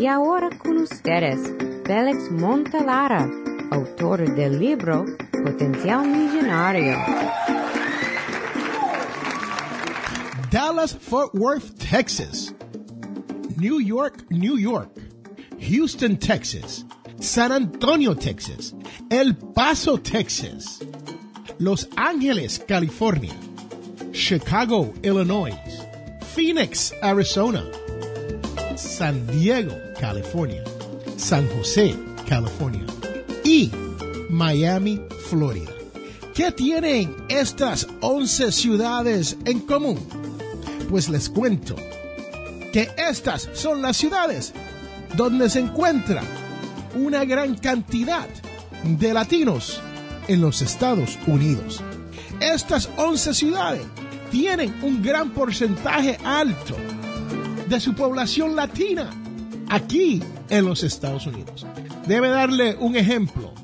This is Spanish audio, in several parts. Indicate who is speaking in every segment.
Speaker 1: Y ahora con ustedes, Félix Montalara, autor del libro Potencial Millonario.
Speaker 2: Dallas Fort Worth, Texas. New York, New York. Houston, Texas. San Antonio, Texas. El Paso, Texas. Los Ángeles, California. Chicago, Illinois. Phoenix, Arizona. San Diego, California. San José, California. Y Miami, Florida. ¿Qué tienen estas 11 ciudades en común? Pues les cuento que estas son las ciudades donde se encuentra una gran cantidad de latinos en los Estados Unidos. Estas 11 ciudades tienen un gran porcentaje alto de su población latina aquí en los Estados Unidos. Debe darle un ejemplo.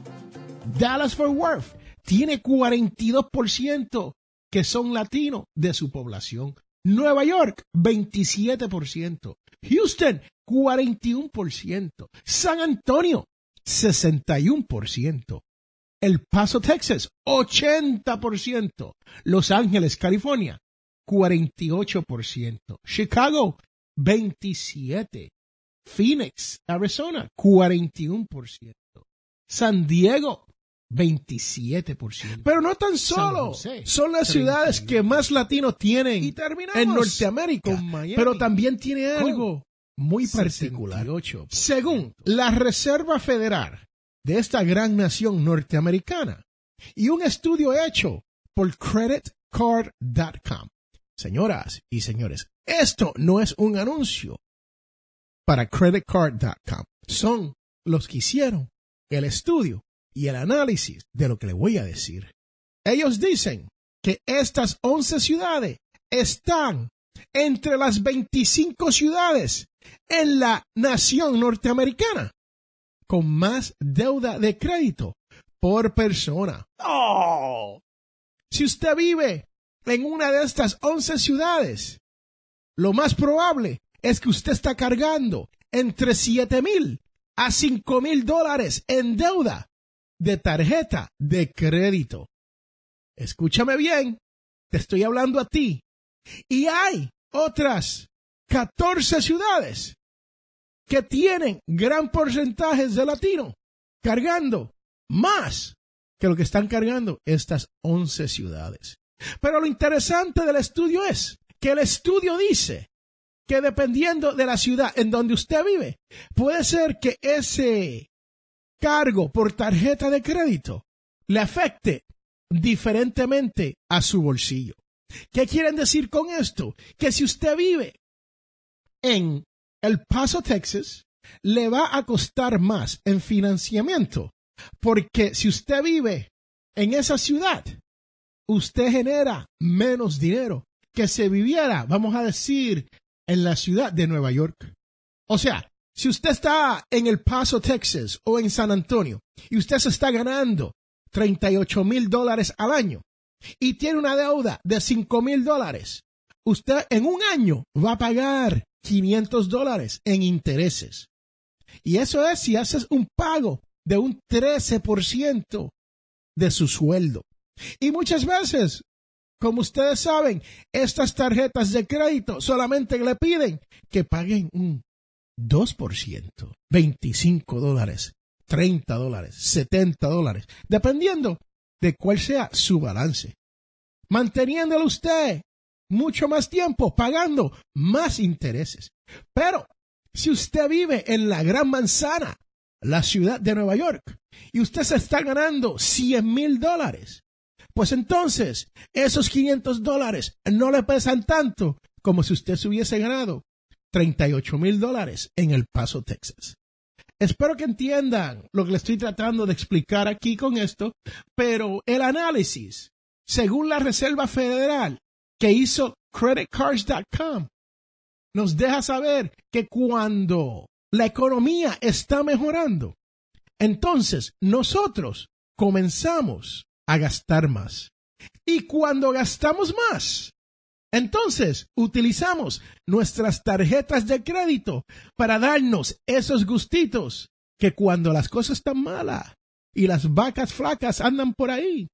Speaker 2: Dallas Fort Worth tiene 42% que son latinos de su población. Nueva York, 27%. Houston, 41%. San Antonio, 61%. El Paso, Texas, 80%. Los Ángeles, California, 48%. Chicago, 27%. Phoenix, Arizona, 41%. San Diego, 27%. Pero no tan solo son las ciudades que más latinos tienen en Norteamérica, pero también tiene algo muy particular. Según la Reserva Federal de esta gran nación norteamericana y un estudio hecho por creditcard.com. Señoras y señores, esto no es un anuncio para creditcard.com. Son los que hicieron el estudio y el análisis de lo que le voy a decir. Ellos dicen que estas 11 ciudades están entre las 25 ciudades en la nación norteamericana con más deuda de crédito por persona. ¡Oh! Si usted vive en una de estas 11 ciudades, lo más probable es que usted está cargando entre 7 mil a 5 mil dólares en deuda de tarjeta de crédito. Escúchame bien, te estoy hablando a ti. Y hay otras 14 ciudades que tienen gran porcentaje de latino cargando más que lo que están cargando estas 11 ciudades. Pero lo interesante del estudio es que el estudio dice que dependiendo de la ciudad en donde usted vive, puede ser que ese cargo por tarjeta de crédito le afecte diferentemente a su bolsillo. ¿Qué quieren decir con esto? Que si usted vive en El Paso, Texas, le va a costar más en financiamiento, porque si usted vive en esa ciudad, usted genera menos dinero que si viviera, vamos a decir, en la ciudad de Nueva York. O sea, si usted está en El Paso, Texas o en San Antonio y usted se está ganando 38 mil dólares al año y tiene una deuda de 5 mil dólares, usted en un año va a pagar 500 dólares en intereses. Y eso es si haces un pago de un 13% de su sueldo. Y muchas veces, como ustedes saben, estas tarjetas de crédito solamente le piden que paguen un 2%, 25 dólares, 30 dólares, 70 dólares, dependiendo de cuál sea su balance. Manteniéndolo usted mucho más tiempo, pagando más intereses. Pero si usted vive en la Gran Manzana, la ciudad de Nueva York, y usted se está ganando 100 mil dólares, pues entonces esos 500 dólares no le pesan tanto como si usted se hubiese ganado 38 mil dólares en El Paso, Texas. Espero que entiendan lo que le estoy tratando de explicar aquí con esto, pero el análisis, según la Reserva Federal que hizo creditcards.com, nos deja saber que cuando la economía está mejorando, entonces nosotros comenzamos a gastar más. Y cuando gastamos más, Entonces, utilizamos nuestras tarjetas de crédito para darnos esos gustitos que cuando las cosas están malas y las vacas flacas andan por ahí,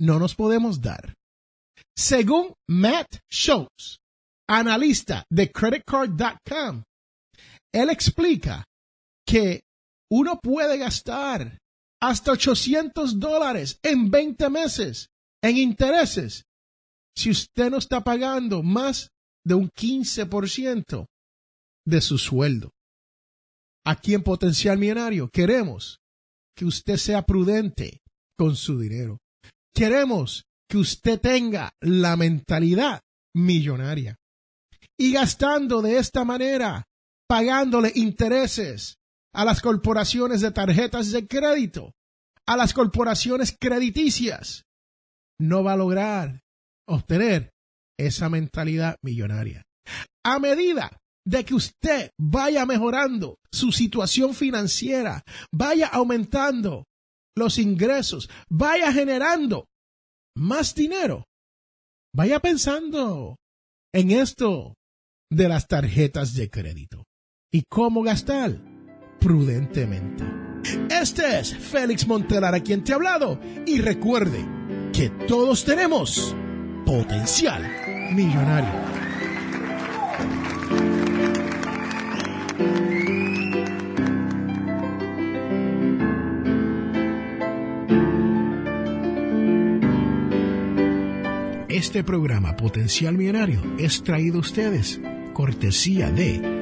Speaker 2: no nos podemos dar. Según Matt Schultz, analista de creditcard.com, él explica que uno puede gastar hasta 800 dólares en 20 meses en intereses si usted no está pagando más de un 15% de su sueldo. Aquí en Potencial Millonario queremos que usted sea prudente con su dinero. Queremos que usted tenga la mentalidad millonaria. Y gastando de esta manera, pagándole intereses a las corporaciones de tarjetas de crédito, a las corporaciones crediticias, no va a lograr obtener esa mentalidad millonaria. A medida de que usted vaya mejorando su situación financiera, vaya aumentando los ingresos, vaya generando más dinero, vaya pensando en esto de las tarjetas de crédito y cómo gastar prudentemente. Este es Félix Montelar a quien te ha hablado y recuerde que todos tenemos potencial millonario. Este programa Potencial Millonario es traído a ustedes cortesía de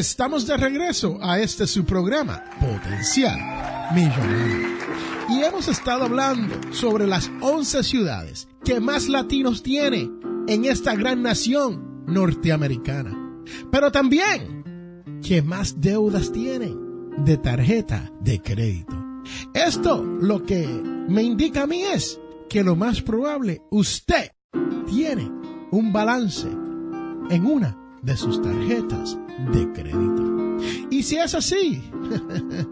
Speaker 2: Estamos de regreso a este su programa, Potencial Millonario. Y hemos estado hablando sobre las 11 ciudades que más latinos tiene en esta gran nación norteamericana. Pero también que más deudas tienen de tarjeta de crédito. Esto lo que me indica a mí es que lo más probable usted tiene un balance en una de sus tarjetas de crédito. Y si es así,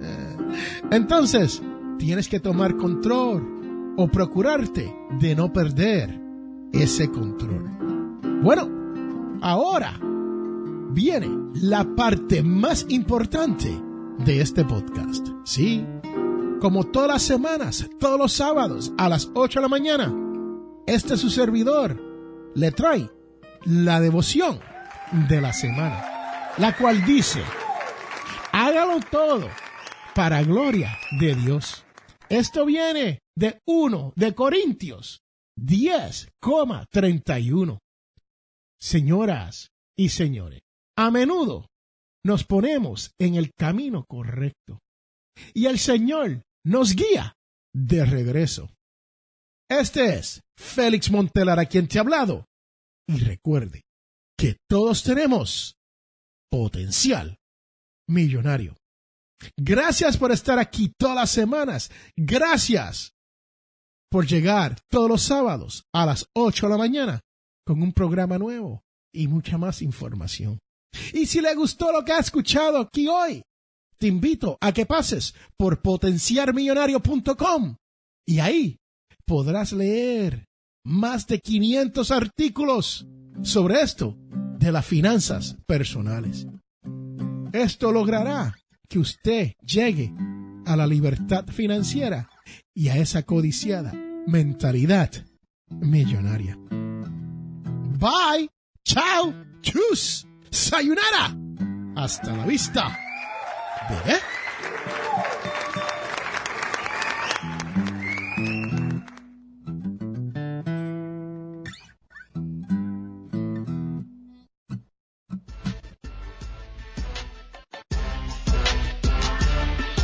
Speaker 2: entonces tienes que tomar control o procurarte de no perder ese control. Bueno, ahora viene la parte más importante de este podcast. Sí, como todas las semanas, todos los sábados a las 8 de la mañana, este su servidor le trae la devoción de la semana, la cual dice, hágalo todo para gloria de Dios. Esto viene de 1 de Corintios 10,31. Señoras y señores, a menudo nos ponemos en el camino correcto y el Señor nos guía de regreso. Este es Félix Montelar a quien te ha hablado. Y recuerde que todos tenemos potencial millonario. Gracias por estar aquí todas las semanas. Gracias por llegar todos los sábados a las 8 de la mañana con un programa nuevo y mucha más información. Y si le gustó lo que ha escuchado aquí hoy, te invito a que pases por potenciarmillonario.com y ahí podrás leer más de 500 artículos sobre esto de las finanzas personales. Esto logrará que usted llegue a la libertad financiera y a esa codiciada mentalidad millonaria. Bye, chao, chus, sayonara. Hasta la vista.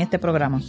Speaker 3: este programa.